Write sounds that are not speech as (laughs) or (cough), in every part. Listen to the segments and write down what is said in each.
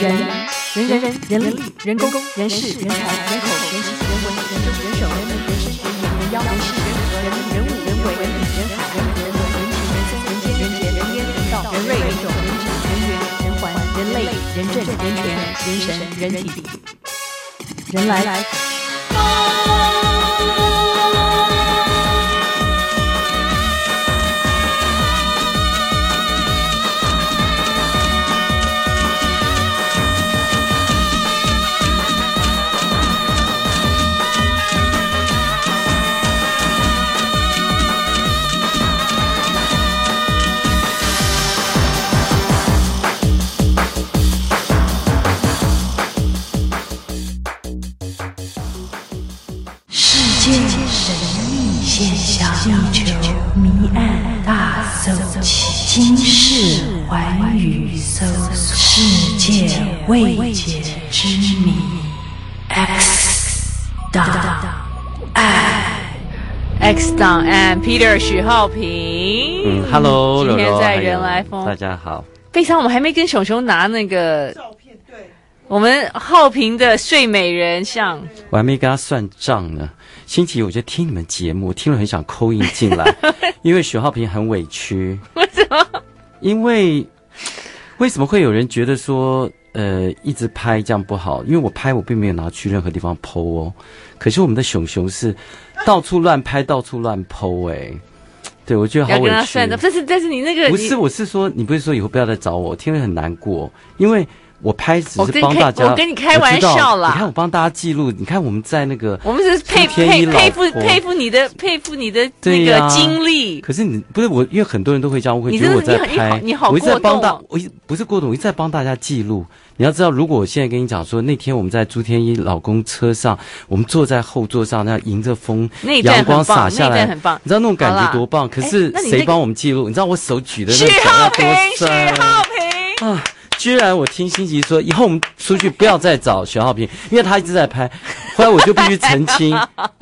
人人人人人力人工人事人才人口人情人文人政人手人民人事人言人妖人事人和人人物人为人人海人人文人情人生人间人杰人烟人道人瑞人种人质人缘人环人类人政人权人神人体。人来。今世寰宇搜索，世界未解之谜。X 档案，X 档案，Peter 许浩平。嗯，Hello，今天在人来疯，大家好。非常，我们还没跟熊熊拿那个照片，对，我们浩平的睡美人像，我还没跟他算账呢。星期一我就听你们节目，听了很想 call in 进来，(laughs) 因为许浩平很委屈。为什么？因为为什么会有人觉得说，呃，一直拍这样不好？因为我拍我并没有拿去任何地方 PO 哦，可是我们的熊熊是到处乱拍，到处乱 PO 哎。对，我觉得好委屈。但是但是你那个不是，我是说，你不是说以后不要再找我，我听了很难过，因为。我拍只是帮大家，我跟你开玩笑啦。你看我帮大家记录，你看我们在那个，我们是佩佩佩服佩服你的佩服你的那个经历。可是你不是我，因为很多人都会这样，我会觉得我在拍，你好，我一直在帮大，我一不是过度，我一直在帮大家记录。你要知道，如果我现在跟你讲说，那天我们在朱天一老公车上，我们坐在后座上，那样迎着风，阳光洒下来，很棒，你知道那种感觉多棒。可是谁帮我们记录？你知道我手举的那个脚要多深？许浩平啊！居然我听欣琪说，以后我们出去不要再找徐浩平，因为他一直在拍。(laughs) 后来我就必须澄清，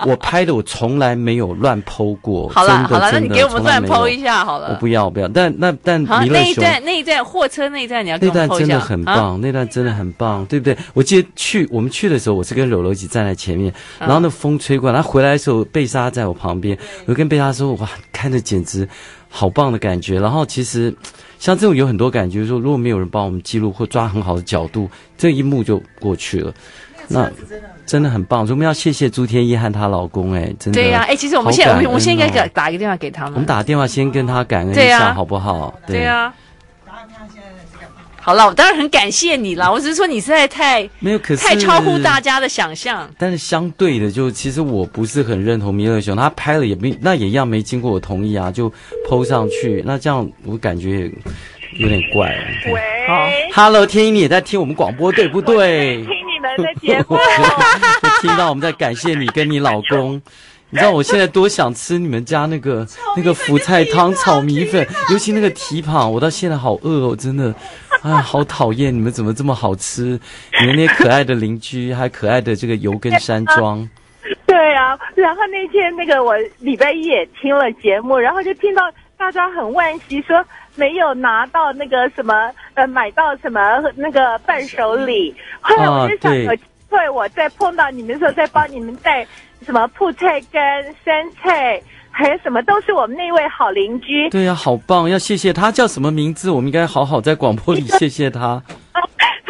我拍的我从来没有乱 PO 过。好了好了，那你给我们乱 PO 一下好了。我不要我不要，但那但那一段那一段货车那一段你要给我们 PO 一下。那段真的很棒，那段真的很棒，对不对？我记得去我们去的时候，我是跟柔柔一起站在前面，然后那风吹过来，他回来的时候贝莎在我旁边，我跟贝莎说：“哇，看着简直好棒的感觉。”然后其实。像这种有很多感觉，说如果没有人帮我们记录或抓很好的角度，这一幕就过去了。那真的很棒，我们要谢谢朱天一和她老公，哎，真的。对呀，哎，其实我们现在，我们我们现在应该打一个电话给他们。我们打个电话先跟他感恩一下，好不好？对呀。好了，我当然很感谢你了。我只是说你实在太没有，可是太超乎大家的想象。但是相对的，就其实我不是很认同弥勒熊，他拍了也没那也一样没经过我同意啊，就 PO 上去。那这样我感觉有点怪。喂，好，Hello，天一，你也在听我们广播对不对？听你们的节目，(laughs) 就听到我们在感谢你跟你老公。你知道我现在多想吃你们家那个那个福菜汤炒米粉，尤其那个蹄膀，我到现在好饿哦，真的，啊，(laughs) 好讨厌你们怎么这么好吃？你们那些可爱的邻居，还可爱的这个油根山庄。对啊，然后那天那个我礼拜一也听了节目，然后就听到大家很惋惜，说没有拿到那个什么呃买到什么那个伴手礼。后来我就想对我在碰到你们的时候，再帮你们带。什么泡菜干、生菜，还有什么都是我们那位好邻居。对呀、好棒！要谢谢他叫什么名字？我们应该好好在广播里谢谢他。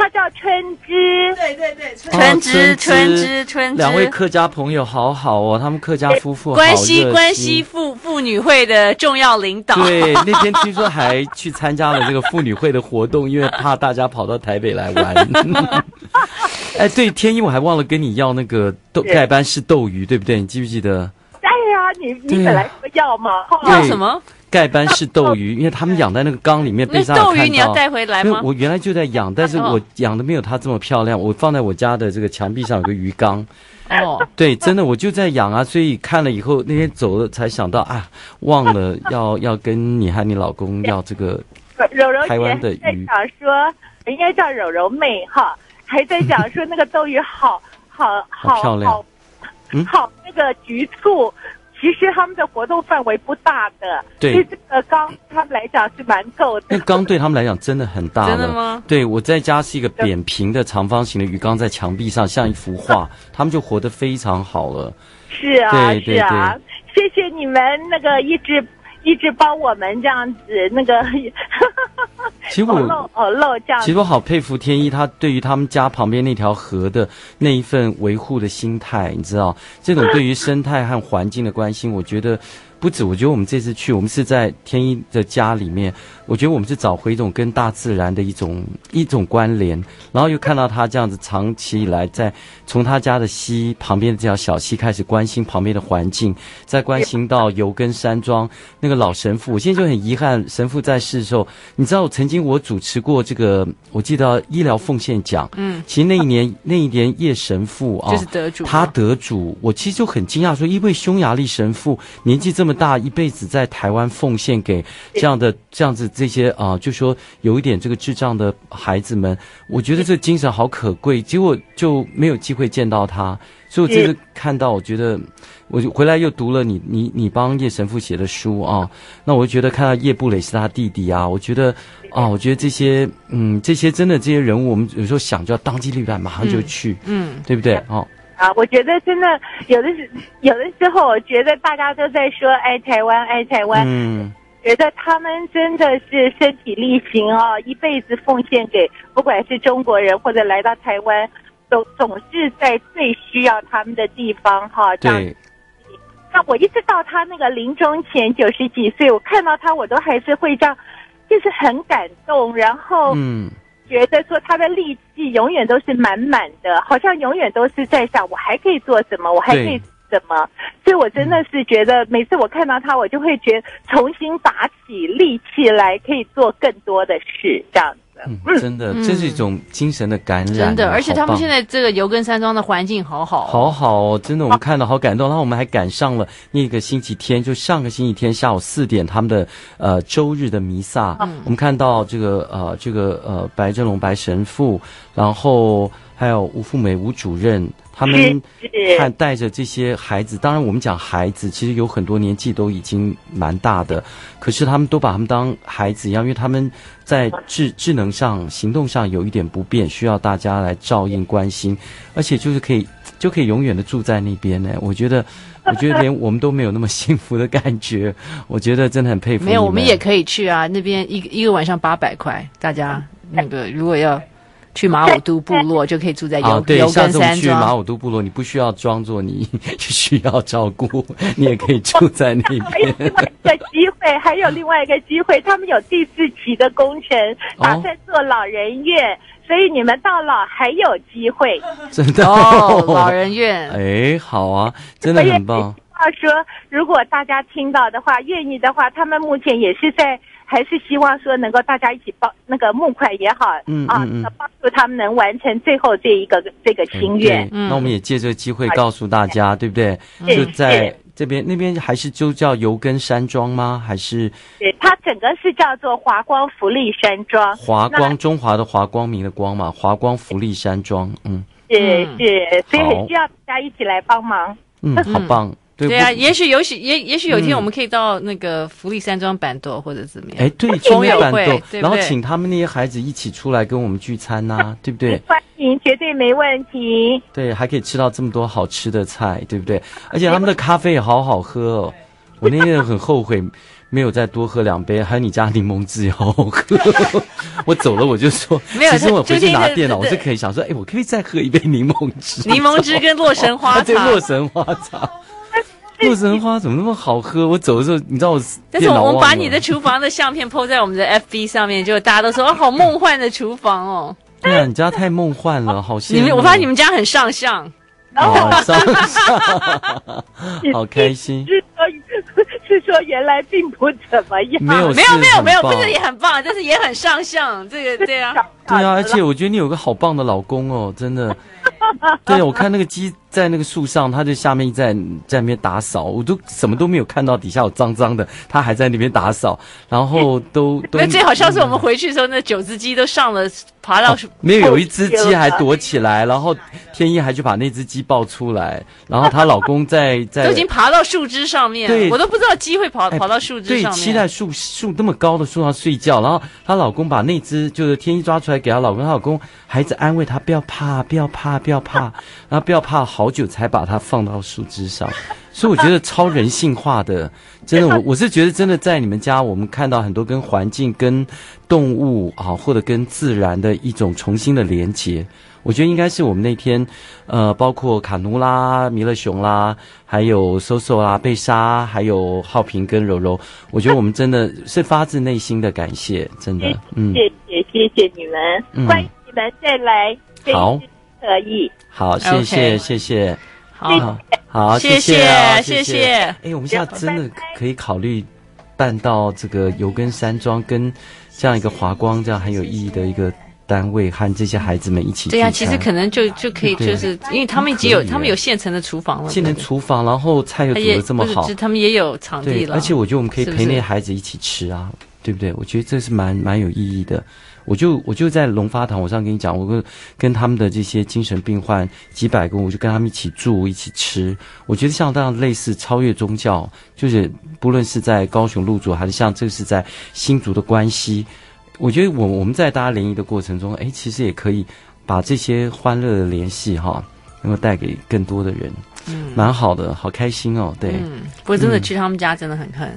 他叫春枝。对对对，春枝、哦、春枝、春枝。两位客家朋友好好哦，他们客家夫妇关系关系妇妇女会的重要领导。对，那天听说还去参加了这个妇女会的活动，因为怕大家跑到台北来玩。(laughs) 哎，对，天一，我还忘了跟你要那个豆盖斑是斗鱼，对不对？你记不记得？哎呀，你你本来说要嘛，要什么？盖斑是斗鱼，(laughs) 因为他们养在那个缸里面，被上看到。斗鱼你要带回来吗？我原来就在养，但是我养的没有它这么漂亮。我放在我家的这个墙壁上有个鱼缸。哦，对，真的我就在养啊，所以看了以后那天走了才想到啊，忘了要要跟你和你老公要这个柔柔台湾的鱼。想说应该叫柔柔妹哈。还在讲说那个斗鱼好好好好漂亮，好，嗯、好那个局促其实他们的活动范围不大的，对所以这个缸他们来讲是蛮够的。那缸对他们来讲真的很大了。真的吗？对，我在家是一个扁平的长方形的鱼缸，在墙壁上像一幅画，(laughs) 他们就活得非常好了。是啊，对对是啊，谢谢你们那个一直一直帮我们这样子那个。其实我哦哦漏这样。其实我好佩服天一，他对于他们家旁边那条河的那一份维护的心态，你知道，这种对于生态和环境的关心，我觉得。不止，我觉得我们这次去，我们是在天一的家里面，我觉得我们是找回一种跟大自然的一种一种关联，然后又看到他这样子长期以来在从他家的溪旁边的这条小溪开始关心旁边的环境，再关心到油根山庄那个老神父，我现在就很遗憾，神父在世的时候，你知道我曾经我主持过这个，我记得医疗奉献奖，嗯，其实那一年那一年叶神父啊，就是得主，他得主，我其实就很惊讶说，一位匈牙利神父年纪这么。这么大一辈子在台湾奉献给这样的 (laughs) 这样子这些啊、呃，就说有一点这个智障的孩子们，我觉得这精神好可贵。结果就没有机会见到他，所以我这次看到，我觉得我就回来又读了你你你帮叶神父写的书啊，那我就觉得看到叶布雷是他弟弟啊，我觉得啊，我觉得这些嗯这些真的这些人物，我们有时候想就要当机立断，马上就去，嗯，嗯对不对？哦。啊，我觉得真的有的时有的时候，我觉得大家都在说爱台湾，爱台湾。嗯，觉得他们真的是身体力行啊，一辈子奉献给不管是中国人或者来到台湾，总总是在最需要他们的地方哈。这样。对。那我一直到他那个临终前九十几岁，我看到他，我都还是会这样，就是很感动，然后。嗯。觉得说他的力气永远都是满满的，好像永远都是在想我还可以做什么，我还可以什么，所以我真的是觉得每次我看到他，我就会觉得重新打起力气来，可以做更多的事，这样。嗯，真的，这是一种精神的感染。真的，而且他们现在这个油根山庄的环境好好，好好哦，真的，我们看到好感动。然后我们还赶上了那个星期天，就上个星期天下午四点，他们的呃周日的弥撒。嗯，我们看到这个呃这个呃白正龙白神父，然后还有吴富美吴主任。他们还带着这些孩子，当然我们讲孩子，其实有很多年纪都已经蛮大的，可是他们都把他们当孩子一样，因为他们在智智能上、行动上有一点不便，需要大家来照应、关心，而且就是可以就可以永远的住在那边呢。我觉得，我觉得连我们都没有那么幸福的感觉，我觉得真的很佩服。没有，我们也可以去啊，那边一个一个晚上八百块，大家那个如果要。去马武都部落就可以住在油根山庄。对，下次去马武都部落，你不需要装作你 (laughs) 需要照顾，你也可以住在那边。(laughs) 还有另外一个机会，还有另外一个机会，他们有第四期的工程，打算做老人院，哦、所以你们到老还有机会。(laughs) 真的哦，老人院。哎，好啊，真的很棒。话说，如果大家听到的话，愿意的话，他们目前也是在。还是希望说能够大家一起帮那个募款也好，嗯啊，帮助他们能完成最后这一个这个心愿。嗯，那我们也借这个机会告诉大家，对不对？就在这边，那边还是就叫油根山庄吗？还是？对，它整个是叫做华光福利山庄。华光，中华的华，光明的光嘛，华光福利山庄。嗯，是是，所以很需要大家一起来帮忙。嗯，好棒。对啊，也许有许也也许有一天我们可以到那个福利山庄板豆或者怎么样？哎，对，去那办桌，然后请他们那些孩子一起出来跟我们聚餐呐，(laughs) 对不对？欢迎，绝对没问题。对，还可以吃到这么多好吃的菜，对不对？(laughs) 而且他们的咖啡也好好喝哦。我那天很后悔没有再多喝两杯，还有你家柠檬汁也好好喝。(laughs) 我走了我就说，其实我回去拿电脑，我是可以想说，哎，我可以再喝一杯柠檬汁。柠檬汁跟洛神花茶，对，洛神花茶。(laughs) 洛神花怎么那么好喝？我走的时候，你知道我。但是我们把你的厨房的相片 po 在我们的 FB 上面，就大家都说哦，好梦幻的厨房哦。(laughs) 对啊，你家太梦幻了，好羡慕。你们，我发现你们家很上相。哦，上相，(laughs) 好开心。是说，(laughs) 是说原来并不怎么样。没有，没有，没有，没有，不是也很棒，但是也很上相。这个对啊，对啊，而且我觉得你有个好棒的老公哦，真的。(laughs) 对，我看那个鸡。在那个树上，他就下面在在那边打扫，我都什么都没有看到，底下有脏脏的，他还在那边打扫，然后都 (laughs) 都。那最好像是我们回去的时候，那九只鸡都上了，爬到、哦、没有，有一只鸡还躲起来，然后天一还去把那只鸡抱出来，然后她老公在在都已经爬到树枝上面，对，我都不知道鸡会跑跑到树枝上面，对，期待树树那么高的树上睡觉，然后她老公把那只就是天一抓出来给她老公，她老公孩子安慰她不要怕，不要怕，不要怕，(laughs) 然后不要怕，好久才把它放到树枝上。所以我觉得超人性化的，真的，(laughs) 我我是觉得真的在你们家，我们看到很多跟环境、跟动物啊，或者跟自然的一种重新的连结。我觉得应该是我们那天，呃，包括卡奴啦、弥勒熊啦，还有 SoSo 啦、贝莎，还有浩平跟柔柔，我觉得我们真的是发自内心的感谢，真的，嗯，谢谢谢谢你们，欢迎你们再来，好，可以，好，谢谢谢谢。好，好，谢谢，谢谢。哎，我们现在真的可以考虑办到这个油根山庄，跟这样一个华光这样很有意义的一个单位，和这些孩子们一起。对呀，其实可能就就可以，就是因为他们已经有，他们有现成的厨房了，现成厨房，然后菜又煮的这么好，他们也有场地了。而且我觉得我们可以陪那些孩子一起吃啊，对不对？我觉得这是蛮蛮有意义的。我就我就在龙发堂，我上跟你讲，我跟跟他们的这些精神病患几百个，我就跟他们一起住，一起吃。我觉得像这样类似超越宗教，就是不论是在高雄路竹，还是像这个是在新竹的关系，我觉得我我们在大家联谊的过程中，哎，其实也可以把这些欢乐的联系哈，能够带给更多的人，嗯，蛮好的，好开心哦，对，嗯，不过真的去他们家真的很很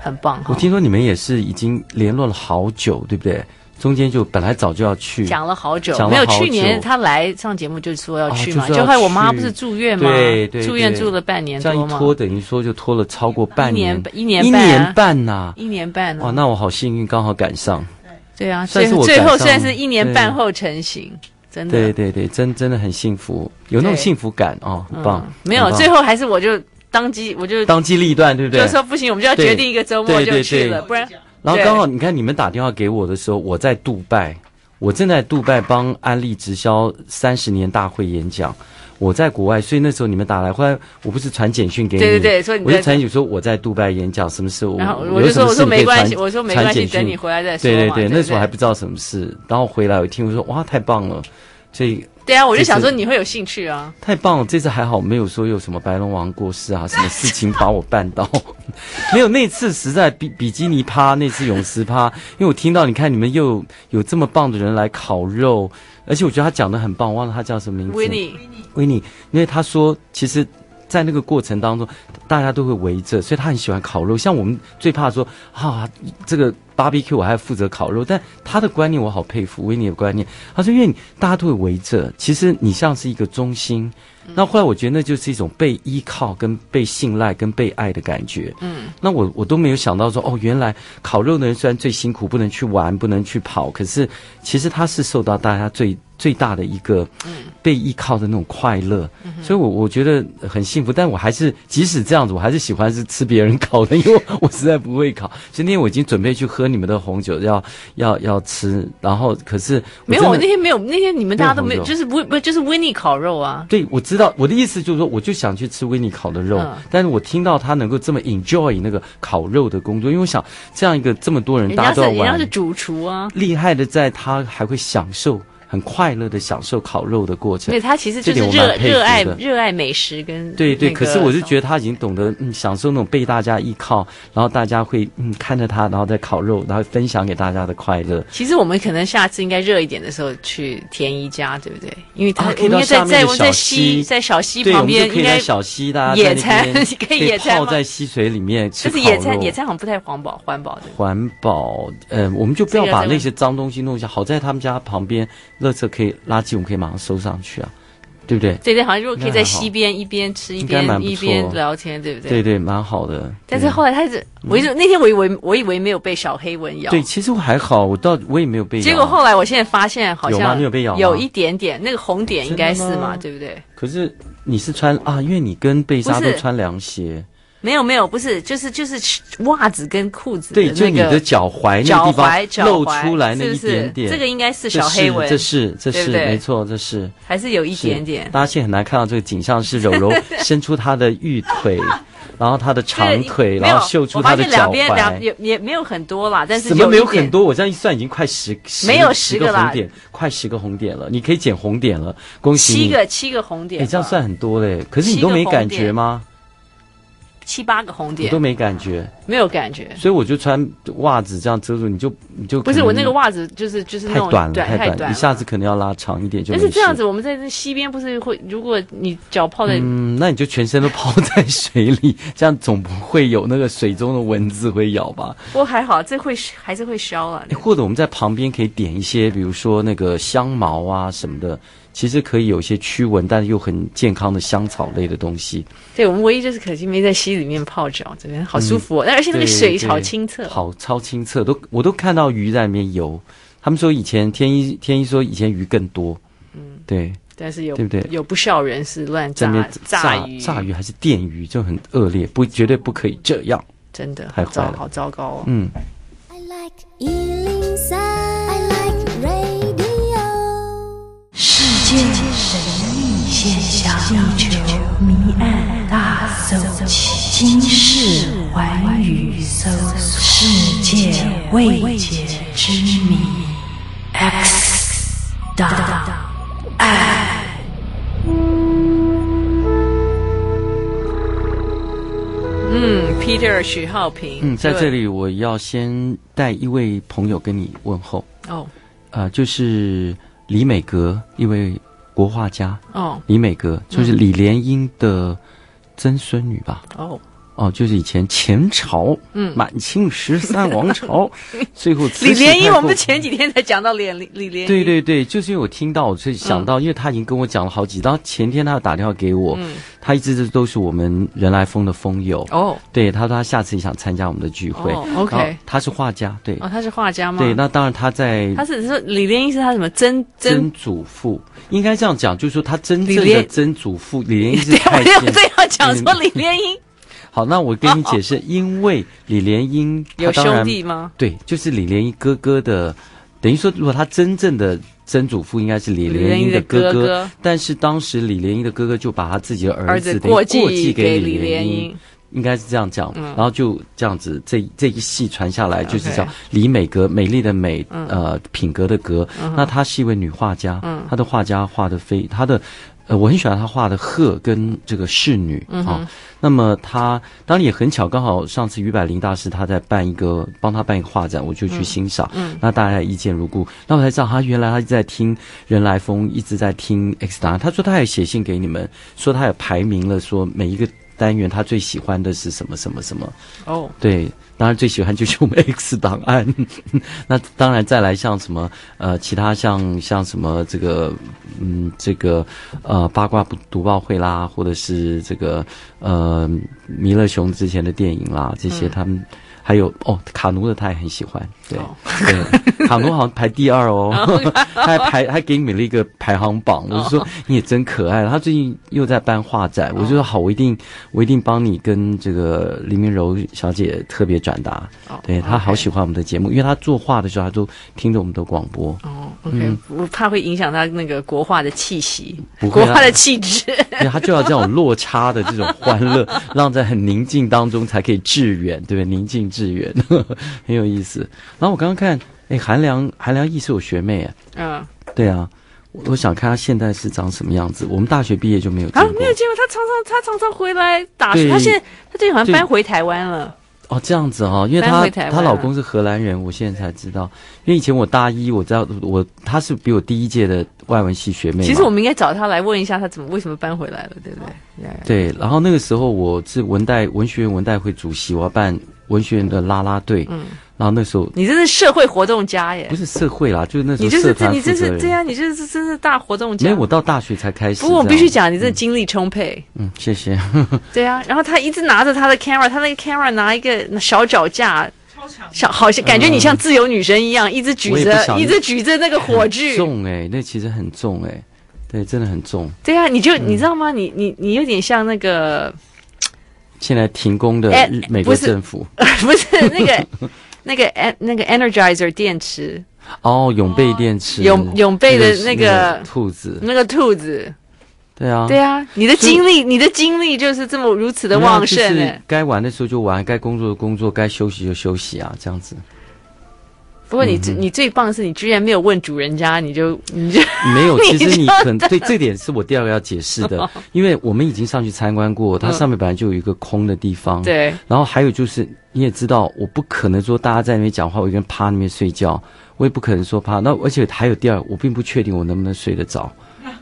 很棒。我听说你们也是已经联络了好久，对不对？中间就本来早就要去，讲了好久，没有去年他来上节目就说要去嘛，就害我妈不是住院嘛，对对，住院住了半年多嘛，这样一拖等于说就拖了超过半年，一年一年半呐，一年半。哇，那我好幸运，刚好赶上。对啊，所以最后虽然是一年半后成型，真的。对对对，真真的很幸福，有那种幸福感哦，很棒。没有，最后还是我就当机，我就当机立断，对不对？就说不行，我们就要决定一个周末就去了，不然。然后刚好你看你们打电话给我的时候，我在杜拜。我正在杜拜帮安利直销三十年大会演讲，我在国外，所以那时候你们打来，后来我不是传简讯给你，对对对，所以你我就传简讯说我在杜拜演讲，什么事？然后我就说我说没关系，我说没关系，等你回来再说。对对对，那时候还不知道什么事，然后回来我一听我说哇太棒了，所以。对啊，我就想说你会有兴趣啊！太棒了，这次还好没有说有什么白龙王过世啊，什么事情把我绊到，(laughs) 没有那次实在比比基尼趴，那次泳池趴，因为我听到你看你们又有，有这么棒的人来烤肉，而且我觉得他讲的很棒，我忘了他叫什么名字，维尼，维尼，因为他说其实。在那个过程当中，大家都会围着，所以他很喜欢烤肉。像我们最怕说啊，这个 barbecue 我还负责烤肉，但他的观念我好佩服，维尼的观念。他说，因为你大家都会围着，其实你像是一个中心。那后来我觉得那就是一种被依靠、跟被信赖、跟被爱的感觉。嗯，那我我都没有想到说，哦，原来烤肉的人虽然最辛苦，不能去玩，不能去跑，可是其实他是受到大家最。最大的一个被依靠的那种快乐，嗯、所以我我觉得很幸福。但我还是即使这样子，我还是喜欢是吃别人烤的，因为我实在不会烤。今天我已经准备去喝你们的红酒，要要要吃。然后可是没有，我那天没有，那天你们大家都没有，就是不不就是维尼烤肉啊？对，我知道我的意思就是说，我就想去吃维尼烤的肉。嗯、但是我听到他能够这么 enjoy 那个烤肉的工作，因为我想这样一个这么多人，大家都要玩，人家是主厨啊，厉害的在他还会享受。很快乐的享受烤肉的过程，对，他其实就是热热爱热爱美食跟对对，可是我是觉得他已经懂得嗯享受那种被大家依靠，然后大家会嗯看着他，然后再烤肉，然后分享给大家的快乐。其实我们可能下次应该热一点的时候去田一家，对不对？因为他可以到下面的小溪，在小溪旁边，可以在小溪大家野餐，(laughs) 可以野餐泡在溪水里面吃烤肉。就是野餐，野餐好像不太环保，环保的环保，嗯，我们就不要把那些脏东西弄下。好在他们家旁边，垃圾可以。垃圾我们可以马上收上去啊，对不对？对对，好像如果可以在溪边一边吃一边一边聊天，对不对？对对，蛮好的。但是后来他是，我一直那天我以为我以为没有被小黑蚊咬。对，其实我还好，我倒我也没有被咬。结果后来我现在发现好像有吗？没有被咬，有一点点那个红点应该是嘛，对不对？可是你是穿啊，因为你跟贝莎都穿凉鞋。没有没有，不是，就是就是袜子跟裤子对，那个就你的脚踝那个地方露出来那一点点，这个应该是小黑纹，这是这是没错，这是还是有一点点。大家现在很难看到这个景象，是柔柔 (laughs) 伸出她的玉腿，(laughs) 然后她的长腿，然后秀出她的脚踝两边两踝。也也没有很多啦，但是怎么没有很多？我这样一算，已经快十十没有十十个啦红点，快十个红点了。你可以剪红点了，恭喜你！七个七个红点你吧，这样算很多嘞，可是你都没感觉吗？七八个红点你都，没感觉，没有感觉。所以我就穿袜子这样遮住，你就你就不是我那个袜子就是就是太短了，太短，一下子可能要拉长一点就。但是这样子，我们在这西边不是会，如果你脚泡在，嗯，那你就全身都泡在水里，(laughs) 这样总不会有那个水中的蚊子会咬吧？不过还好，这会还是会烧啊。或者我们在旁边可以点一些，比如说那个香茅啊什么的，其实可以有一些驱蚊，但是又很健康的香草类的东西。对，我们唯一就是可惜没在溪里面泡脚，这边好舒服哦。而且那个水对好清澈，好超清澈，都我都看到鱼在里面游。他们说以前天一天一说以前鱼更多，嗯，对，但是有对不对有不孝人是乱炸炸炸鱼，炸鱼还是电鱼，就很恶劣，不绝对不可以这样。真的太坏了好糟好糟糕哦。嗯，I like 世界神秘现象，地球谜案大搜集，今世寰宇搜索，世界未解之谜。X 档案。嗯，Peter 许浩平，嗯，在这里我要先带一位朋友跟你问候，哦呃，就是李美格，一位国画家，哦。李美格就是李莲英的曾孙女吧？哦，哦，就是以前前朝，嗯。满清十三王朝，(laughs) 最后李莲英，我们前几天才讲到李李李莲。英，对对对，就是因为我听到，所以想到，因为他已经跟我讲了好几，然后前天他又打电话给我，嗯。他一直都是我们人来疯的疯友，哦。对，他说他下次也想参加我们的聚会。哦，OK。他是画家，对、哦，他是画家吗？对，那当然他在他是说李莲英是他什么曾曾？曾祖父，应该这样讲，就是说他真正的曾祖父李莲英是 (laughs) 对，太监。这样讲说李莲英好，那我跟你解释，(laughs) 因为李莲英有兄弟吗？对，就是李莲英哥哥的，等于说，如果他真正的曾祖父应该是李莲英的哥哥哥但是当时李莲英的哥哥就把他自己的儿儿子过过继给李莲英，应该是这样讲，嗯。然后就这样子，这这一系传下来就是叫李美格，美丽的美，呃，品格的格。嗯。那她是一位女画家，嗯。她的画家画的非她的。呃，我很喜欢他画的鹤跟这个侍女啊、那么他当然也很巧，刚好上次于百灵大师他在办一个帮他办一个画展，我就去欣赏。嗯那大家也意见如故，那我才知道他原来他一直在听人来疯，一直在听 X 档案。他说他也写信给你们，说他也排名了，说每一个单元他最喜欢的是什么什么什么。哦，对，当然最喜欢就是我们 (laughs) X 档案。(laughs) 那当然再来像什么呃，其他像像什么这个嗯，这个呃八卦不读报会啦，或者是这个呃弥勒熊之前的电影啦，这些他们。还有哦，卡奴的他也很喜欢，对、哦对，卡奴好像排第二哦，他 (laughs) 还排还给你们了一个排行榜，我就说你也真可爱。他最近又在办画展，我就说好，我一定我一定帮你跟这个林明柔小姐特别转达，哦对他好喜欢我们的节目，因为他作画的时候他都听着我们的广播，哦，OK，我怕会影响他那个国画的气息，国画的气质。他就要这种落差的这种欢乐，(laughs) 让在很宁静当中才可以致远，对不对？宁静致远，(laughs) 很有意思。然后我刚刚看，哎，韩良韩良义是我学妹，哎，嗯，对啊，我我想看她现在是长什么样子。我们大学毕业就没有见啊，没有见过她常常她常常回来打球，对他现在他最近好像搬回台湾了。哦，这样子哈、哦，因为她她老公是荷兰人，我现在才知道。因为以前我大一，我知道我她是比我第一届的外文系学妹。其实我们应该找她来问一下，她怎么为什么搬回来了，对不对？对，然后那个时候我是文代文学院文代会主席，我要办文学院的啦啦队。嗯，然后那时候你这是社会活动家耶不，是社会啦，就是那时候你就是这你。这是这样，你这是真是大活动家。没有，我到大学才开始。不过我必须讲，你这精力充沛。嗯，谢谢。(laughs) 对啊，然后他一直拿着他的 camera，他那个 camera 拿一个小脚架，像好像感觉你像自由女神一样，一直举着，一直举着那个火炬。重哎、那其实很重哎、对，真的很重。对啊，你就嗯你知道吗？你你你有点像那个，现在停工的哎美国不是政府。(laughs) 不是那个那个 en 那个 Energizer 电池，哦，永贝电池，永永贝的那那个兔子，那个兔子，对啊，对啊，你的精力，你的精力就是这么如此的旺盛就是哎。该玩的时候就玩，该工作的工作，该休息就休息啊，这样子。不过你嗯你最棒的是，你居然没有问主人家，你就你就 (laughs) 没有，(laughs) 其实你你可能对这点是我第二个要解释的，因为我们已经上去参观过，它上面本来就有一个空的地方。。对然后还有就是，你也知道，我不可能说大家在那边讲话，我一个人趴那边睡觉，我也不可能说趴。那而且还有第二，我并不确定我能不能睡得着，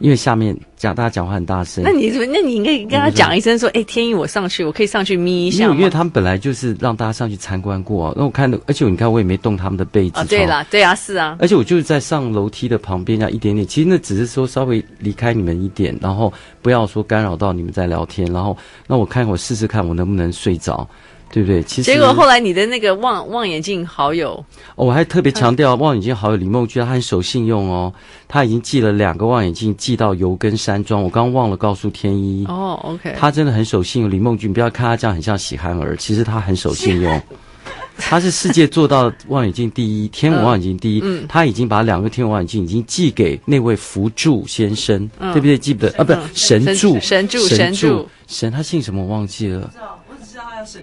因为下面讲大家讲话很大声。那你那你应该跟他讲一声说，哎，天意我上去，我可以上去眯一下吗因为他们本来就是让大家上去参观过、啊，那我看的，而且你看我也没动他们的被子。啊，对啦，对啊，是啊，而且我就是在上楼梯的旁边这样一点点，其实那只是说稍微离开你们一点，然后不要说干扰到你们在聊天，然后那我看我试试看我能不能睡着，对不对？其实结果后来你的那个望望远镜好友，哦我还特别强调望远镜好友李梦居，他很守信用哦，他已经寄了两个望远镜寄到油根山庄，我刚刚忘了告诉天一，哦，OK，他真的很守信用。李梦君，不要看他这样很像喜憨儿，其实他很守信用。(laughs) 他是世界做到望远镜第一，天文望远镜第一。嗯他已经把两个天文望远镜已经寄给那位福柱先生，嗯对不对？记不得啊？不是神柱，神柱神神柱神，他姓什么我忘记了。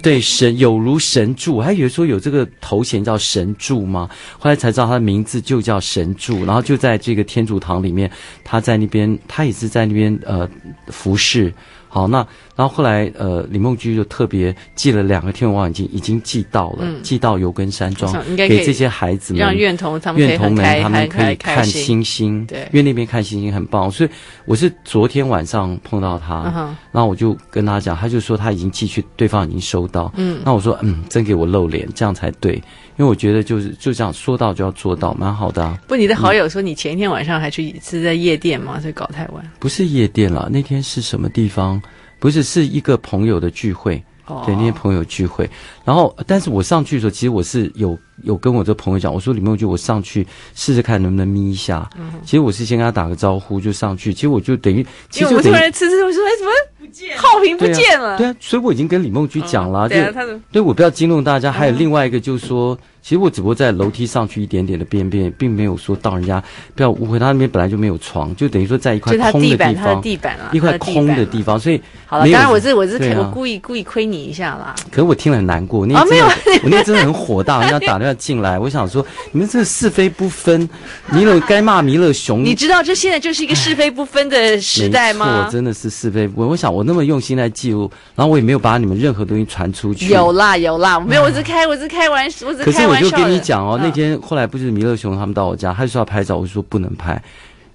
对，神有如神助，我还以为说有这个头衔叫神助吗？后来才知道他的名字就叫神助，然后就在这个天主堂里面，他在那边，他也是在那边呃服侍。好，那然后后来呃李梦居就特别寄了两个天文望远镜，已经寄到了，嗯。寄到油根山庄给这些孩子们，让院童他们可以院童们他们可以看星星，对。因为那边看星星很棒，所以我是昨天晚上碰到他，嗯然后我就跟他讲，他就说他已经寄去，对方已经收到，嗯。那我说嗯，真给我露脸，这样才对，因为我觉得就是就这样说到就要做到，蛮好的啊，不，你的好友说你前一天晚上还去是在夜店吗？所以搞太晚。不是夜店了，那天是什么地方？不是，是一个朋友的聚会。哦对，那些朋友聚会，然后，但是我上去的时候，其实我是有有跟我这朋友讲，我说李梦菊，我上去试试看能不能眯一下。嗯其实我是先跟他打个招呼就上去，其实我就等于，其因为我们突然吃吃，我说哎，怎么不见？浩平不见了。对啊，所以我已经跟李梦菊讲了，就对啊，对我不要惊动大家。还有另外一个就是说，其实我只不过在楼梯上去一点点的边边，并没有说到人家不要误会，他那边本来就没有床，就等于说在一块空的地方，地板啊，一块空的地方，所以好了，当然我是我是对啊我故意故意亏你一下啦。可是我听了很难过，那啊天真的，(laughs) 我那天真的很火大，人家打电话进来，我想说，你们这个是非不分，弥勒该骂弥勒熊，你知道这现在就是一个是非不分的时代没吗错，？真的是是非不分。我想我那么用心来记录，然后我也没有把你们任何东西传出去。有啦有啦，没有，我只是开我只是开玩笑，我是开玩笑的跟你讲哦，嗯那天后来不是弥勒熊他们到我家，他就说要拍照，我就说不能拍，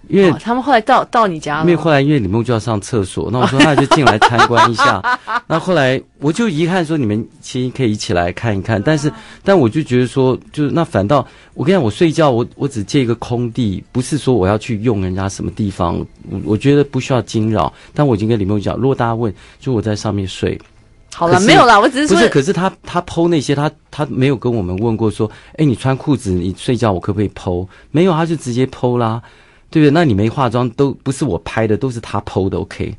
因为哦他们后来到到你家了吗，因为后来因为李梦就要上厕所，那我说那就进来参观一下。(laughs) 那后来我就遗憾说你们其实可以一起来看一看，但是但我就觉得说，就是那反倒我跟你讲，我睡觉我我只借一个空地，不是说我要去用人家什么地方，我我觉得不需要惊扰。但我已经跟李梦讲，如果大家问，就我在上面睡。好了没有啦，我只是说不是，可是他他剖那些，他他没有跟我们问过说，哎，你穿裤子你睡觉我可不可以剖？没有，他就直接剖啦，对不对？那你没化妆都不是我拍的，都是他剖的，OK，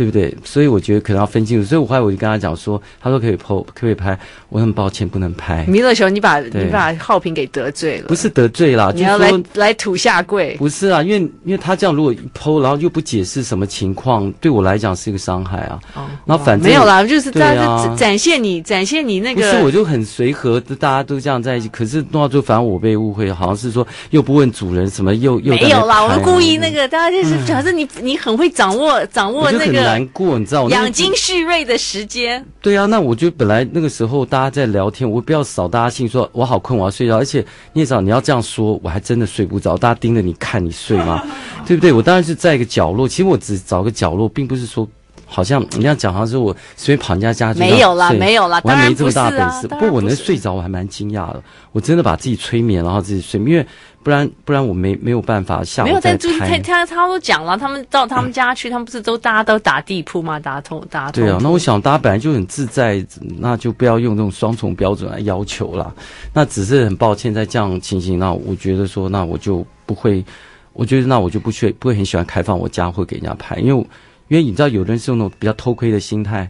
对不对？所以我觉得可能要分清楚。所以我后来我就跟他讲说，他说可以剖，可不可以拍？我很抱歉不能拍，弥勒熊，你把你把浩平给得罪了，不是得罪啦，你要来。来土下跪。不是啊，因为因为他这样如果一剖，然后又不解释什么情况，对我来讲是一个伤害啊。哦然后反正没有啦，就是大家啊就展现你展现你那个不个。是，我就很随和，大家都这样在一起。可是弄到最后，反正我被误会，好像是说又不问主人什么，又又没有啦，我们故意那个，大家就是表示你你很会掌握掌握那个难过，你知道？吗养精蓄锐的时间。对啊，那我觉得本来那个时候大家在聊天，我不要扫大家兴，说我好困，我要睡觉。而且你也知道，你要这样说，我还真的睡不着。大家盯着你看你睡吗？对不对？我当然是在一个角落，其实我只找个角落，并不是说。好像你这样讲，好像是我随便跑人家家去没有啦没有啦我还没这么大本事。不过我能睡着，我还蛮惊讶的。我真的把自己催眠，然后自己睡，因为不然不然我没没有办法下午没有，再但就是他拍。他他都讲了，他们到他们家去，他们不是都大家都打地铺嘛？打通打通。对啊，那我想大家本来就很自在，那就不要用这种双重标准来要求啦。那只是很抱歉，在这样情形，那我觉得说，那我就不会，我觉得那我就不去，不会很喜欢开放我家或给人家拍，因为因为你知道，有的人是用那种比较偷窥的心态，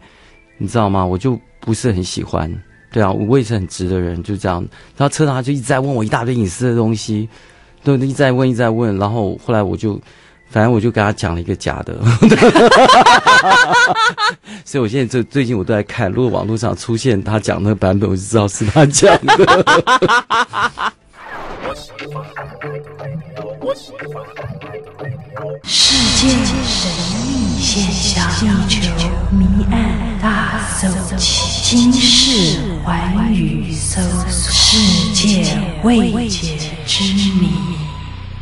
你知道吗？我就不是很喜欢。对啊，我也是很直的人，就这样。然后车上他就一直在问我一大堆隐私的东西，都一直在问，一直在问。然后后来我就，反正我就跟他讲了一个假的。(laughs) 所以我现在最最近我都在看，如果网络上出现他讲那个版本，我就知道是他讲的。(laughs) 世界神秘现象，地球谜案大搜集，惊世寰宇搜索，世界未解之谜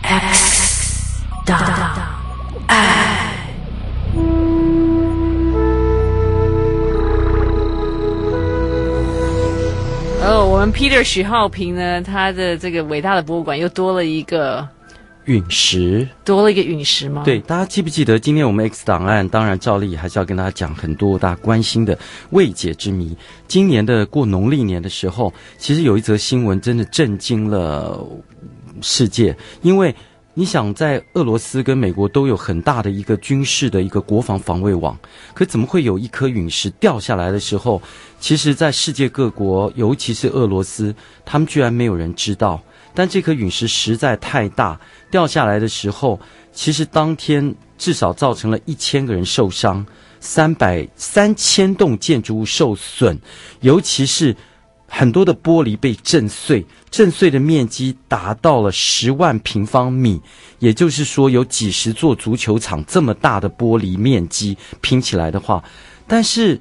X 档案。哦，我们 Peter 许浩平呢，他的这个伟大的博物馆又多了一个。陨石多了一个陨石吗？对，大家记不记得今天我们 X 档案？当然照例还是要跟大家讲很多大家关心的未解之谜。今年的过农历年的时候，其实有一则新闻真的震惊了世界，因为你想，在俄罗斯跟美国都有很大的一个军事的一个国防防卫网，可怎么会有一颗陨石掉下来的时候，其实，在世界各国，尤其是俄罗斯，他们居然没有人知道。但这颗陨石实在太大，掉下来的时候，其实当天至少造成了一千个人受伤，三百三千栋建筑物受损，尤其是很多的玻璃被震碎，震碎的面积达到了十万平方米，也就是说有几十座足球场这么大的玻璃面积拼起来的话，但是。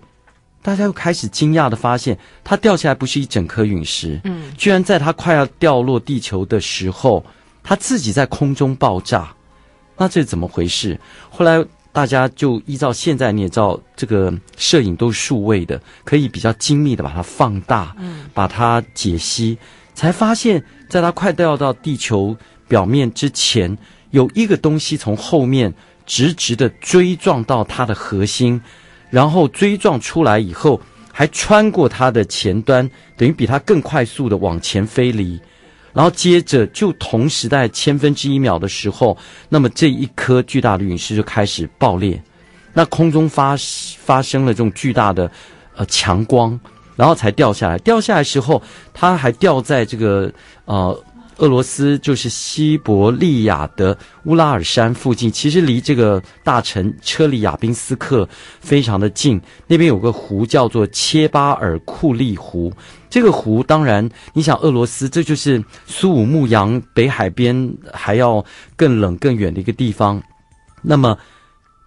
大家又开始惊讶的发现，它掉下来不是一整颗陨石，嗯，居然在它快要掉落地球的时候，它自己在空中爆炸。那这是怎么回事？后来大家就依照现在你也知道，这个摄影都是数位的，可以比较精密的把它放大，嗯，把它解析，才发现，在它快掉到地球表面之前，有一个东西从后面直直的追撞到它的核心。然后追撞出来以后，还穿过它的前端，等于比它更快速的往前飞离，然后接着就同时在千分之一秒的时候，那么这一颗巨大的陨石就开始爆裂，那空中发发生了这种巨大的呃强光，然后才掉下来。掉下来时候，它还掉在这个呃。俄罗斯就是西伯利亚的乌拉尔山附近，其实离这个大城车里亚宾斯克非常的近。那边有个湖叫做切巴尔库利湖，这个湖当然，你想俄罗斯，这就是苏武牧羊北海边还要更冷更远的一个地方，那么。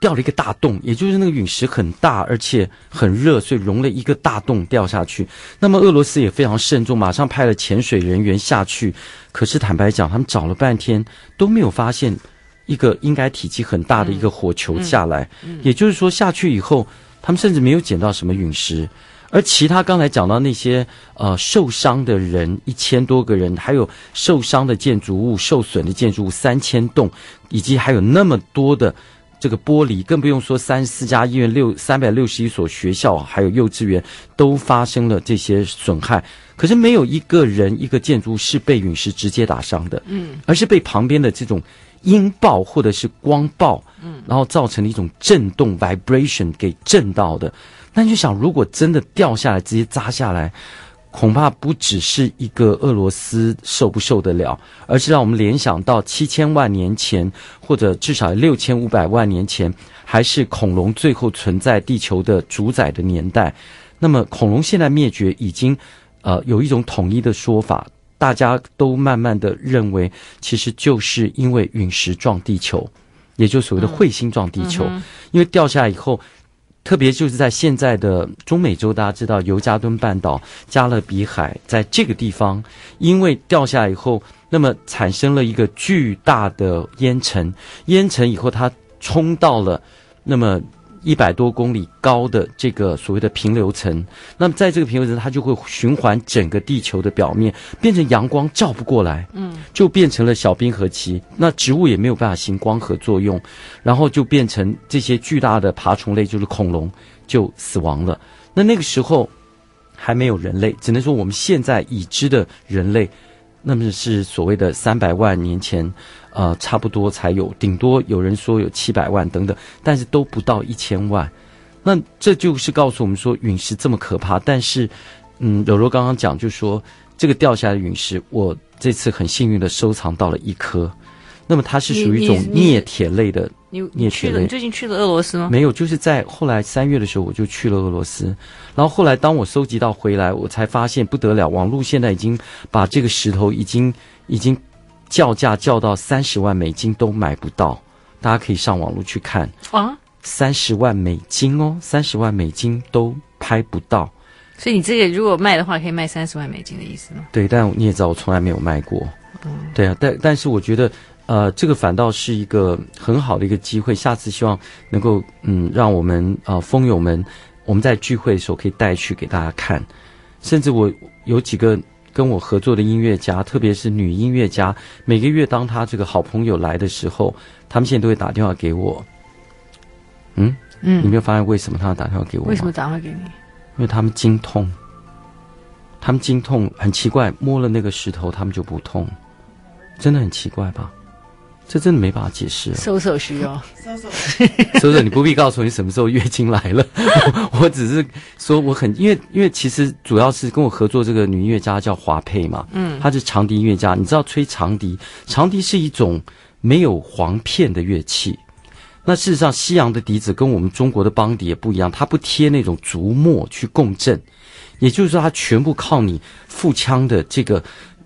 掉了一个大洞，也就是那个陨石很大，而且很热，所以融了一个大洞掉下去。那么俄罗斯也非常慎重，马上派了潜水人员下去。可是坦白讲，他们找了半天都没有发现一个应该体积很大的一个火球下来。嗯嗯嗯、也就是说，下去以后，他们甚至没有捡到什么陨石。而其他刚才讲到那些呃受伤的人一千多个人，还有受伤的建筑物、受损的建筑物三千栋，以及还有那么多的。这个玻璃更不用说，三十四家医院、六三百六十一所学校，还有幼稚园都发生了这些损害。可是没有一个人、一个建筑是被陨石直接打伤的，嗯，而是被旁边的这种音爆或者是光爆，嗯，然后造成了一种震动 （vibration） 给震到的。那你就想，如果真的掉下来，直接砸下来。恐怕不只是一个俄罗斯受不受得了，而是让我们联想到七千万年前，或者至少六千五百万年前，还是恐龙最后存在地球的主宰的年代。那么，恐龙现在灭绝已经，呃，有一种统一的说法，大家都慢慢的认为，其实就是因为陨石撞地球，也就是所谓的彗星撞地球，嗯、因为掉下来以后。特别就是在现在的中美洲，大家知道尤加敦半岛、加勒比海，在这个地方，因为掉下来以后，那么产生了一个巨大的烟尘，烟尘以后它冲到了那么。一百多公里高的这个所谓的平流层，那么在这个平流层，它就会循环整个地球的表面，变成阳光照不过来，嗯，就变成了小冰河期。那植物也没有办法行光合作用，然后就变成这些巨大的爬虫类，就是恐龙就死亡了。那那个时候还没有人类，只能说我们现在已知的人类，那么是所谓的三百万年前。呃，差不多才有，顶多有人说有七百万等等，但是都不到一千万。那这就是告诉我们说陨石这么可怕，但是，嗯，柔柔刚刚讲就说这个掉下来的陨石，我这次很幸运的收藏到了一颗，那么它是属于一种镍铁类的。你你去了？你最近去了俄罗斯吗？没有，就是在后来三月的时候我就去了俄罗斯，然后后来当我收集到回来，我才发现不得了，网络现在已经把这个石头已经已经叫价叫到三十万美金都买不到，大家可以上网络去看啊，三十万美金哦，三十万美金都拍不到，所以你这个如果卖的话，可以卖三十万美金的意思吗？对，但你也知道我从来没有卖过，嗯，对啊，但但是我觉得。呃，这个反倒是一个很好的一个机会。下次希望能够，嗯，让我们啊、呃、疯友们，我们在聚会的时候可以带去给大家看。甚至我有几个跟我合作的音乐家，特别是女音乐家，每个月当她这个好朋友来的时候，他们现在都会打电话给我。嗯嗯，你没有发现为什么他要打电话给我？为什么打电话给你？因为他们经痛，他们经痛很奇怪，摸了那个石头，他们就不痛，真的很奇怪吧？这真的没办法解释。搜索需要，搜索，搜搜，你不必告诉我你什么时候月经来了。(laughs) 我，我只是说我很，因为因为其实主要是跟我合作这个女音乐家叫华佩嘛，嗯，她是长笛音乐家。你知道吹长笛，长笛是一种没有簧片的乐器。那事实上，西洋的笛子跟我们中国的邦笛也不一样，它不贴那种竹末去共振，也就是说，它全部靠你腹腔的这个。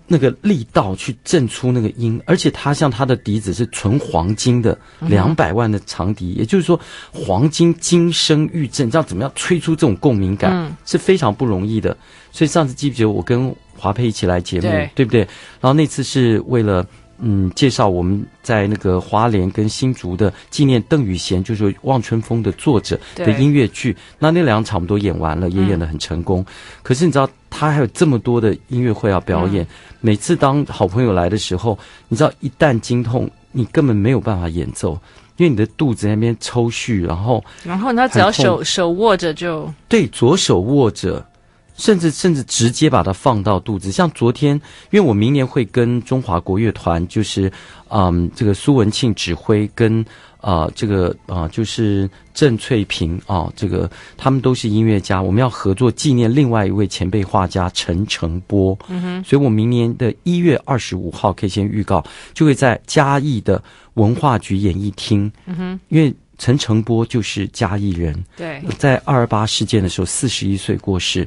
那个力道去震出那个音，而且它像它的笛子是纯黄金的，两百万的长笛，嗯、也就是说黄金金声玉振，这样怎么样吹出这种共鸣感、嗯、是非常不容易的。所以上次记不记得我跟华佩一起来节目，对，对不对？然后那次是为了。嗯，介绍我们在那个花莲跟新竹的纪念邓雨贤，就是《望春风》的作者的音乐剧。那那两场我们都演完了，也演得很成功。嗯、可是你知道，他还有这么多的音乐会要表演。嗯、每次当好朋友来的时候，你知道，一旦经痛，你根本没有办法演奏，因为你的肚子那边抽搐，然后然后他只要手手握着就对，左手握着。甚至甚至直接把它放到肚子，像昨天，因为我明年会跟中华国乐团，就是，嗯，这个苏文庆指挥跟啊、呃，这个啊、呃，就是郑翠萍啊，这个他们都是音乐家，我们要合作纪念另外一位前辈画家陈澄波。嗯哼，所以我明年的一月二十五号可以先预告，就会在嘉义的文化局演艺厅。嗯哼，因为。陈澄波就是嘉义人，对，在二二八事件的时候四十一岁过世，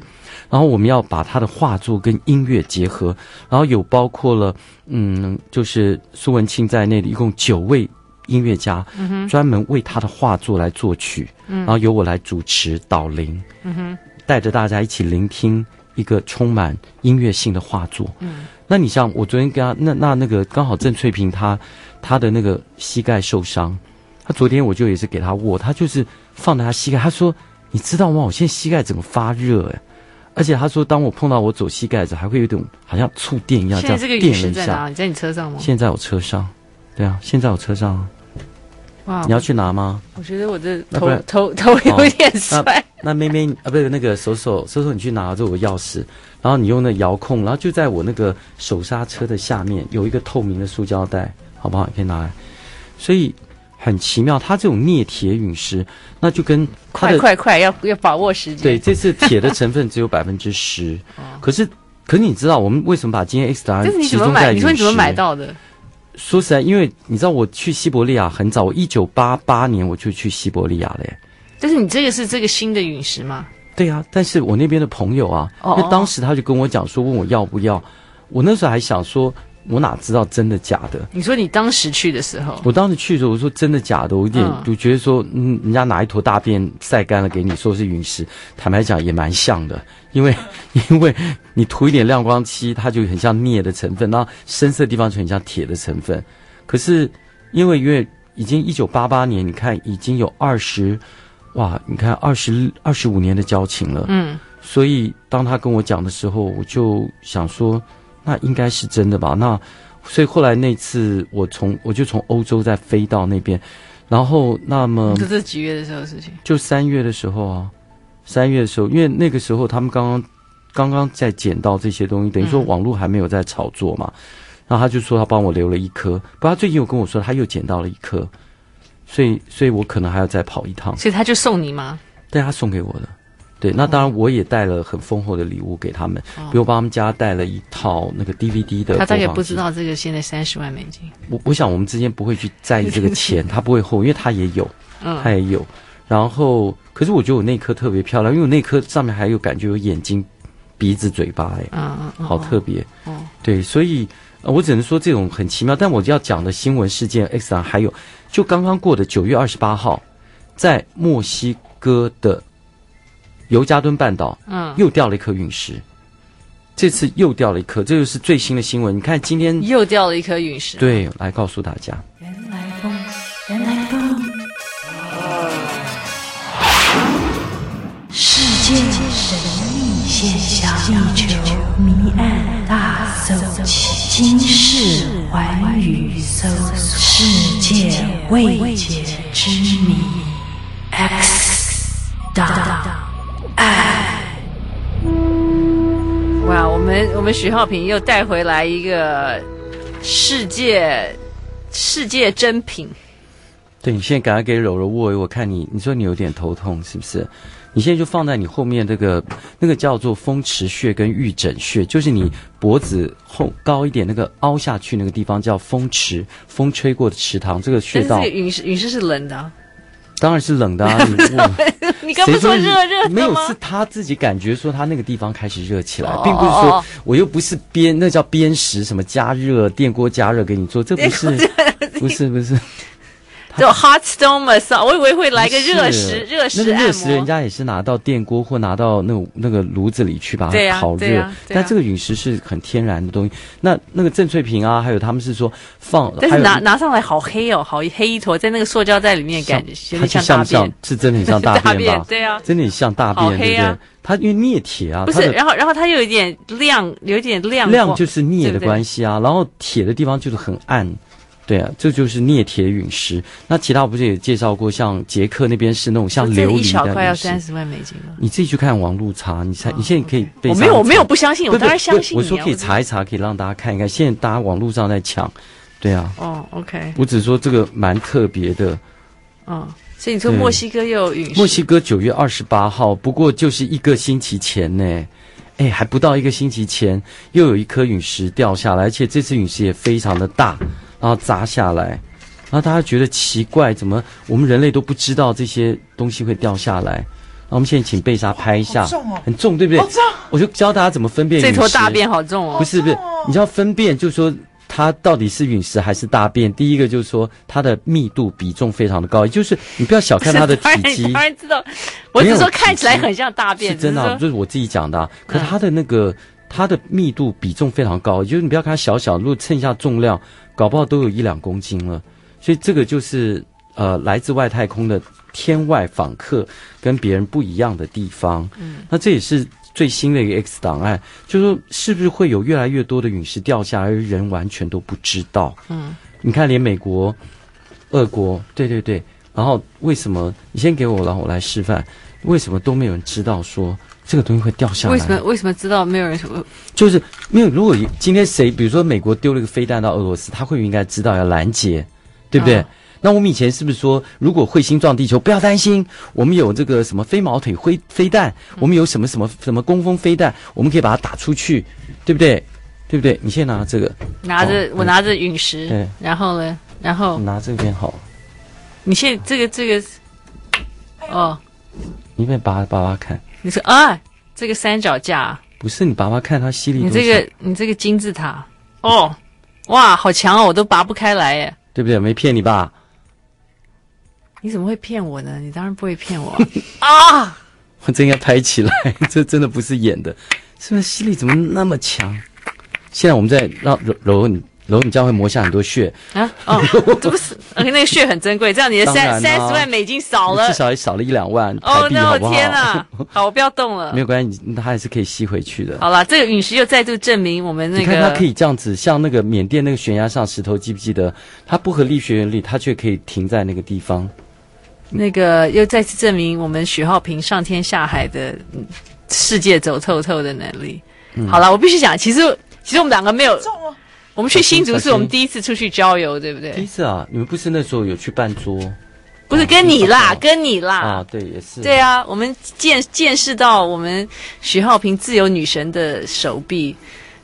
然后我们要把他的画作跟音乐结合，然后有包括了，嗯，就是苏文清在内的一共九位音乐家，专门为他的画作来作曲，嗯，然后由我来主持导聆，嗯哼，带着大家一起聆听一个充满音乐性的画作，嗯，那你像我昨天跟他那那那个刚好郑翠萍她她的那个膝盖受伤。她昨天我就也是给她握，她就是放在她膝盖。她说：“你知道吗？我现在膝盖怎么发热？哎，而且他说，当我碰到我左膝盖的时候，还会有点好像触电一样，这样电了一下。你在你车上吗？现在我车上，对啊，现在我车上。哇，你要去拿吗？我觉得我这头头头有点帅。那，那妹妹啊，不是那个手手手手，你去拿这我钥匙，然后你用那遥控，然后就在我那个手刹车的下面有一个透明的塑胶袋，好不好？你可以拿来。所以。很奇妙，它这种镍铁陨石，那就跟快快快，要要把握时间。对，这次铁的成分只有百分之十，(laughs) 可是，可是你知道我们为什么把今天 X 档案集中在陨石？你说你怎么买到的？说实在，因为你知道我去西伯利亚很早，我一九八八年我就去西伯利亚了耶。但是你这个是这个新的陨石吗？对啊，但是我那边的朋友啊，因为当时他就跟我讲说，问我要不要，我那时候还想说。我哪知道真的假的？你说你当时去的时候，我当时去的时候，我说真的假的，我有点就觉得说，嗯，人家拿一坨大便晒干了给你，说是陨石，坦白讲也蛮像的，因为 (laughs) 因为你涂一点亮光漆，它就很像镍的成分，然后深色地方就很像铁的成分。可是因为因为已经一九八八年，你看已经有二十，哇，你看二十二十五年的交情了，嗯，所以当他跟我讲的时候，我就想说。那应该是真的吧？那所以后来那次我从我就从欧洲再飞到那边，然后那么这是几月的时候的事情？就三月的时候啊，三月的时候，因为那个时候他们刚刚刚刚在捡到这些东西，等于说网络还没有在炒作嘛。嗯、然后他就说他帮我留了一颗，不过他最近有跟我说他又捡到了一颗，所以所以我可能还要再跑一趟。所以他就送你吗？对，他送给我的。对，那当然我也带了很丰厚的礼物给他们，比如帮他们家带了一套那个 DVD 的。他大概不知道这个现在三十万美金。我我想我们之间不会去在意这个钱，(laughs) 他不会厚，因为他也有，他也有。然后，可是我觉得我那颗特别漂亮，因为我那颗上面还有感觉有眼睛、鼻子、嘴巴，哎，嗯嗯，好特别。哦，对，所以我只能说这种很奇妙。但我要讲的新闻事件 X 档还有，就刚刚过的九月二十八号，在墨西哥的。尤加敦半岛，嗯，又掉了一颗陨石，这次又掉了一颗，这就是最新的新闻。你看今天又掉了一颗陨石，对，来告诉大家。原来风，原来风，世界神秘现象，地球谜案大搜集，惊世寰宇搜索，世界未解之谜们我们许浩平又带回来一个世界世界珍品。对，你现在赶快给柔柔握，一握看你，你说你有点头痛是不是？你现在就放在你后面这个那个叫做风池穴跟玉枕穴，就是你脖子后高一点那个凹下去那个地方叫风池，风吹过的池塘，这个穴道。这个陨石陨石是冷的啊。当然是冷的啊！你 (laughs) 刚不说热热的吗？没有，是他自己感觉说他那个地方开始热起来，并不是说我又不是边，那叫边食，什么加热电锅加热给你做，这不是，不是，不是。就 hot stone massage，我以为会来个热石，热石那个。热石人家也是拿到电锅或拿到那个那个炉子里去把它烤热，但这个陨石是很天然的东西。那那个郑翠萍啊，还有他们是说放，但是拿拿上来好黑哦，好黑一坨，在那个塑胶袋里面，感觉有点像大便，是真的很像大便吧？(laughs) 对啊，真的很像大便，对不对？它因为镍铁啊，不是，然后然后它又有一点亮，有一点亮，亮就是镍的关系啊，然后铁的地方就是很暗。对啊，这就是镍铁陨石。那其他我不是也介绍过，像捷克那边是那种像琉璃的。这一小块要三十万美金吗？你自己去看网路查，你猜，你现在可以被。我没有，我没有不相信，我当然相信。我说可以查一查，可以让大家看一看。现在大家网络上在抢，对啊。哦，OK。我只说这个蛮特别的。嗯，所以你说墨西哥又有陨石？墨西哥九月二十八号，不过就是一个星期前呢。哎，还不到一个星期前，又有一颗陨石掉下来，而且这次陨石也非常的大，然后砸下来。然后大家觉得奇怪，怎么我们人类都不知道这些东西会掉下来？那我们现在请贝莎拍一下，重哦、很重，对不对？重我就教大家怎么分辨。这坨大便好重哦！不是不是，你知道分辨，就是说它到底是陨石还是大便。第一个就是说它的密度比重非常的高，也就是你不要小看它的体积。(laughs) 当然知道，我是说看起来很像大便，是真的、啊，就是我自己讲的、啊。可是它的那个、嗯、它的密度比重非常高，也就是你不要看它小小，如果称一下重量，搞不好都有一两公斤了。所以这个就是呃，来自外太空的天外访客，跟别人不一样的地方。嗯，那这也是最新的一个 X 档案，就是说是不是会有越来越多的陨石掉下来，而人完全都不知道？嗯，你看，连美国、俄国，对对对，然后为什么？你先给我，然后我来示范，为什么都没有人知道说这个东西会掉下来？为什么？为什么知道没有人说？就是没有。如果今天谁，比如说美国丢了一个飞弹到俄罗斯，他会不会应该知道要拦截？对不对？哦、那我们以前是不是说，如果彗星撞地球，不要担心，我们有这个什么飞毛腿飞飞弹，我们有什么什么什么攻锋飞弹，我们可以把它打出去，对不对？对不对？你先拿这个，拿着、哦、我拿着陨石，对，然后呢，然后拿这边好。你现在这个这个，哦，你先拔拔拔看。你说啊，这个三脚架不是你拔拔看它吸力。你这个你这个金字塔哦。哇，好强哦！我都拔不开来耶，对不对？没骗你吧？你怎么会骗我呢？你当然不会骗我 (laughs) 啊！我真应该拍起来，(laughs) 这真的不是演的，是不是吸力怎么那么强？现在我们在让柔柔你。然后你这样会磨下很多血啊！哦，(laughs) 这不是那个血很珍贵，这样你的三三十万美金少了，至少也少了一两万台币，好不好？哦，天哪！好，我不要动了。(laughs) 没有关系，它还是可以吸回去的。好了，这个陨石又再度证明我们那个，你看它可以这样子，像那个缅甸那个悬崖上石头，记不记得？它不合力学原理，它却可以停在那个地方。那个又再次证明我们许浩平上天下海的世界走透透的能力。嗯、好了，我必须讲，其实其实我们两个没有。我们去新竹是我们第一次出去郊游，对不对？第一次啊！你们不是那时候有去办桌？不是跟你啦，跟你啦。啊，对，也是。对啊，我们见见识到我们许浩平自由女神的手臂，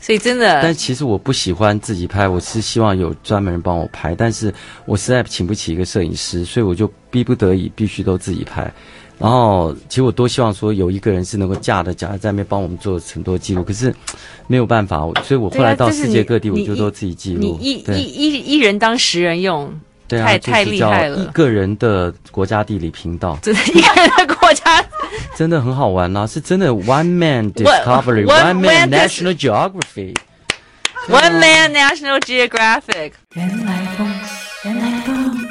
所以真的。但其实我不喜欢自己拍，我是希望有专门人帮我拍，但是我实在请不起一个摄影师，所以我就逼不得已必须都自己拍。然后，其实我多希望说有一个人是能够架着架在那边帮我们做很多记录，可是没有办法，所以我后来到世界各地，我就都自己记录。你一一一一人当十人用。对啊，太太厉害了！一个人的国家地理频道，(laughs) 真的一个人的国家，(laughs) 真的很好玩呐、啊！是真的 One Man Discovery，One Man National Geography，One Man National Geographic。原来风，原来风。